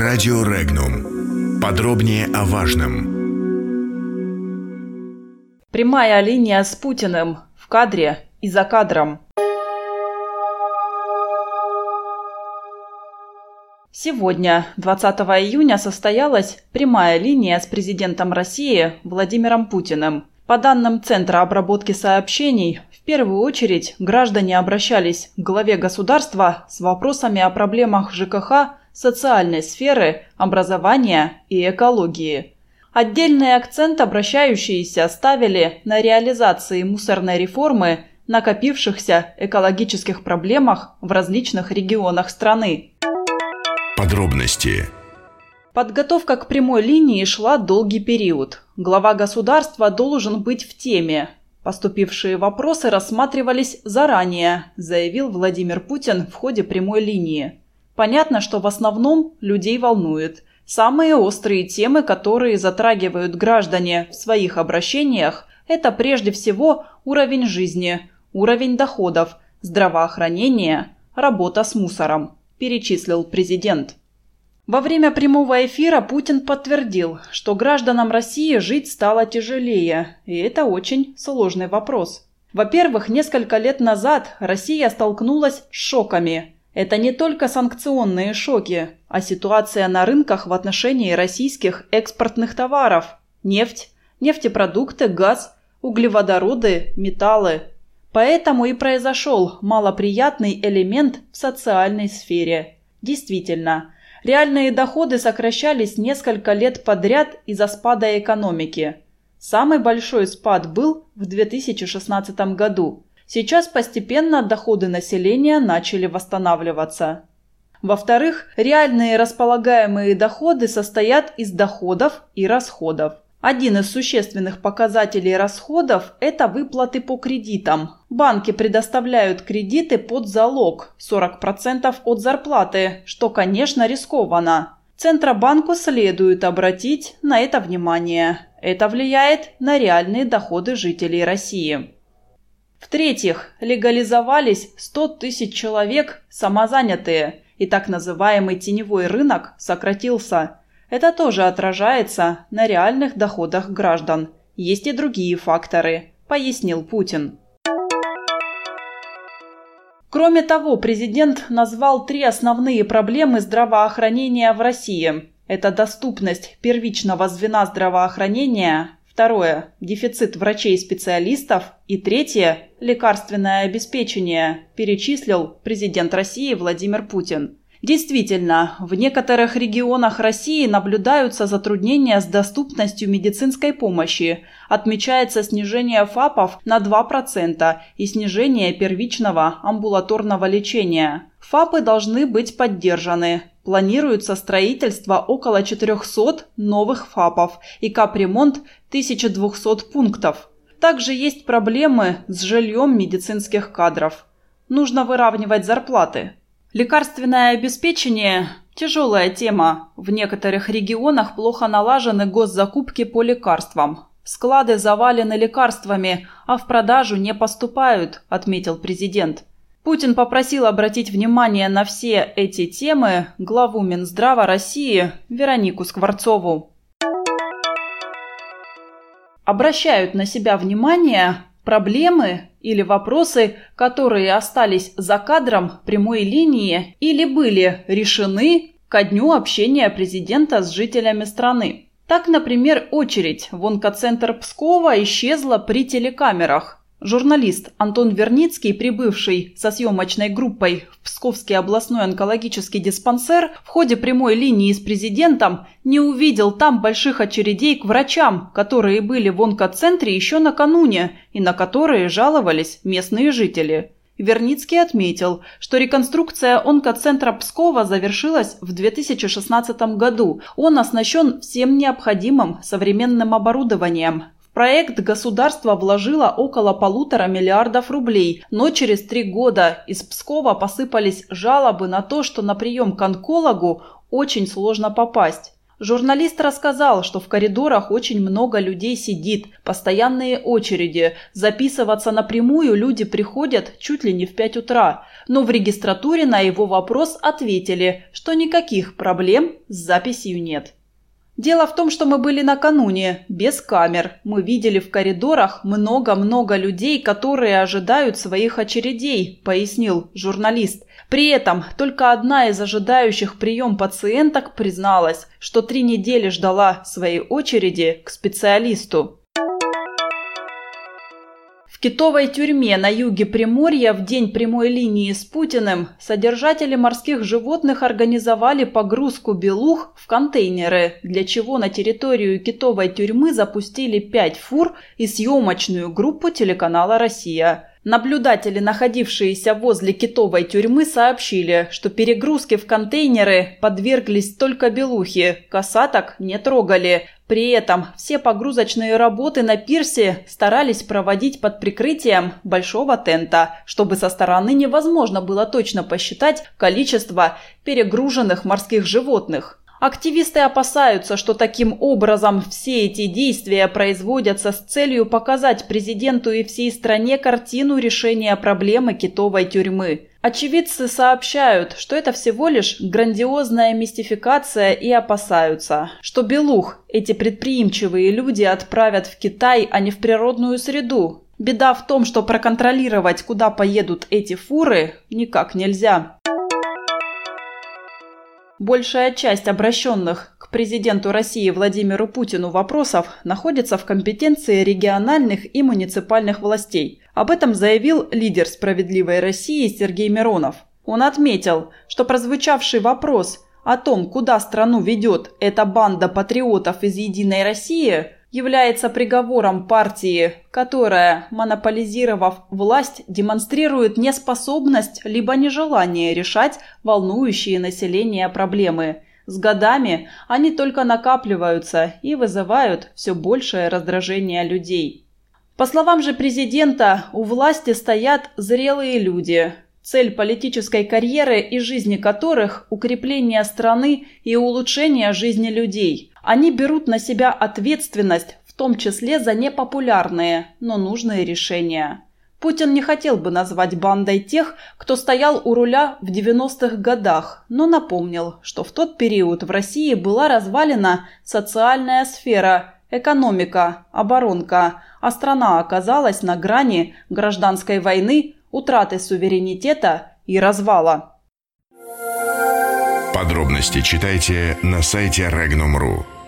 Радио Регнум. Подробнее о важном. Прямая линия с Путиным в кадре и за кадром. Сегодня, 20 июня, состоялась прямая линия с президентом России Владимиром Путиным. По данным Центра обработки сообщений, в первую очередь граждане обращались к главе государства с вопросами о проблемах ЖКХ, социальной сферы, образования и экологии. Отдельный акцент обращающиеся ставили на реализации мусорной реформы, накопившихся экологических проблемах в различных регионах страны. Подробности. Подготовка к прямой линии шла долгий период. Глава государства должен быть в теме. Поступившие вопросы рассматривались заранее, заявил Владимир Путин в ходе прямой линии. Понятно, что в основном людей волнует. Самые острые темы, которые затрагивают граждане в своих обращениях, это прежде всего уровень жизни, уровень доходов, здравоохранение, работа с мусором перечислил президент. Во время прямого эфира Путин подтвердил, что гражданам России жить стало тяжелее, и это очень сложный вопрос. Во-первых, несколько лет назад Россия столкнулась с шоками. Это не только санкционные шоки, а ситуация на рынках в отношении российских экспортных товаров – нефть, нефтепродукты, газ, углеводороды, металлы, Поэтому и произошел малоприятный элемент в социальной сфере. Действительно, реальные доходы сокращались несколько лет подряд из-за спада экономики. Самый большой спад был в 2016 году. Сейчас постепенно доходы населения начали восстанавливаться. Во-вторых, реальные располагаемые доходы состоят из доходов и расходов. Один из существенных показателей расходов – это выплаты по кредитам. Банки предоставляют кредиты под залог – 40% от зарплаты, что, конечно, рискованно. Центробанку следует обратить на это внимание. Это влияет на реальные доходы жителей России. В-третьих, легализовались 100 тысяч человек самозанятые, и так называемый теневой рынок сократился – это тоже отражается на реальных доходах граждан. Есть и другие факторы, пояснил Путин. Кроме того, президент назвал три основные проблемы здравоохранения в России. Это доступность первичного звена здравоохранения, второе – дефицит врачей-специалистов и третье – лекарственное обеспечение, перечислил президент России Владимир Путин. Действительно, в некоторых регионах России наблюдаются затруднения с доступностью медицинской помощи. Отмечается снижение ФАПов на 2% и снижение первичного амбулаторного лечения. ФАПы должны быть поддержаны. Планируется строительство около 400 новых ФАПов и капремонт 1200 пунктов. Также есть проблемы с жильем медицинских кадров. Нужно выравнивать зарплаты. Лекарственное обеспечение – тяжелая тема. В некоторых регионах плохо налажены госзакупки по лекарствам. Склады завалены лекарствами, а в продажу не поступают, отметил президент. Путин попросил обратить внимание на все эти темы главу Минздрава России Веронику Скворцову. Обращают на себя внимание проблемы или вопросы, которые остались за кадром прямой линии или были решены ко дню общения президента с жителями страны. Так, например, очередь в онкоцентр Пскова исчезла при телекамерах. Журналист Антон Верницкий, прибывший со съемочной группой в Псковский областной онкологический диспансер, в ходе прямой линии с президентом не увидел там больших очередей к врачам, которые были в онкоцентре еще накануне и на которые жаловались местные жители. Верницкий отметил, что реконструкция онкоцентра Пскова завершилась в 2016 году. Он оснащен всем необходимым современным оборудованием, проект государство вложило около полутора миллиардов рублей, но через три года из Пскова посыпались жалобы на то, что на прием к онкологу очень сложно попасть. Журналист рассказал, что в коридорах очень много людей сидит, постоянные очереди. Записываться напрямую люди приходят чуть ли не в 5 утра. Но в регистратуре на его вопрос ответили, что никаких проблем с записью нет. Дело в том, что мы были накануне, без камер. Мы видели в коридорах много-много людей, которые ожидают своих очередей, пояснил журналист. При этом только одна из ожидающих прием пациенток призналась, что три недели ждала своей очереди к специалисту. В китовой тюрьме на юге Приморья в день прямой линии с Путиным содержатели морских животных организовали погрузку белух в контейнеры, для чего на территорию китовой тюрьмы запустили пять фур и съемочную группу телеканала «Россия». Наблюдатели, находившиеся возле китовой тюрьмы, сообщили, что перегрузки в контейнеры подверглись только белухи, касаток не трогали. При этом все погрузочные работы на пирсе старались проводить под прикрытием большого тента, чтобы со стороны невозможно было точно посчитать количество перегруженных морских животных. Активисты опасаются, что таким образом все эти действия производятся с целью показать президенту и всей стране картину решения проблемы китовой тюрьмы. Очевидцы сообщают, что это всего лишь грандиозная мистификация и опасаются, что Белух эти предприимчивые люди отправят в Китай, а не в природную среду. Беда в том, что проконтролировать, куда поедут эти фуры, никак нельзя. Большая часть обращенных президенту России Владимиру Путину вопросов находится в компетенции региональных и муниципальных властей. Об этом заявил лидер «Справедливой России» Сергей Миронов. Он отметил, что прозвучавший вопрос о том, куда страну ведет эта банда патриотов из «Единой России», является приговором партии, которая, монополизировав власть, демонстрирует неспособность либо нежелание решать волнующие население проблемы. С годами они только накапливаются и вызывают все большее раздражение людей. По словам же президента, у власти стоят зрелые люди, цель политической карьеры и жизни которых – укрепление страны и улучшение жизни людей – они берут на себя ответственность, в том числе за непопулярные, но нужные решения. Путин не хотел бы назвать бандой тех, кто стоял у руля в 90-х годах, но напомнил, что в тот период в России была развалена социальная сфера, экономика, оборонка, а страна оказалась на грани гражданской войны, утраты суверенитета и развала. Подробности читайте на сайте Regnum.ru.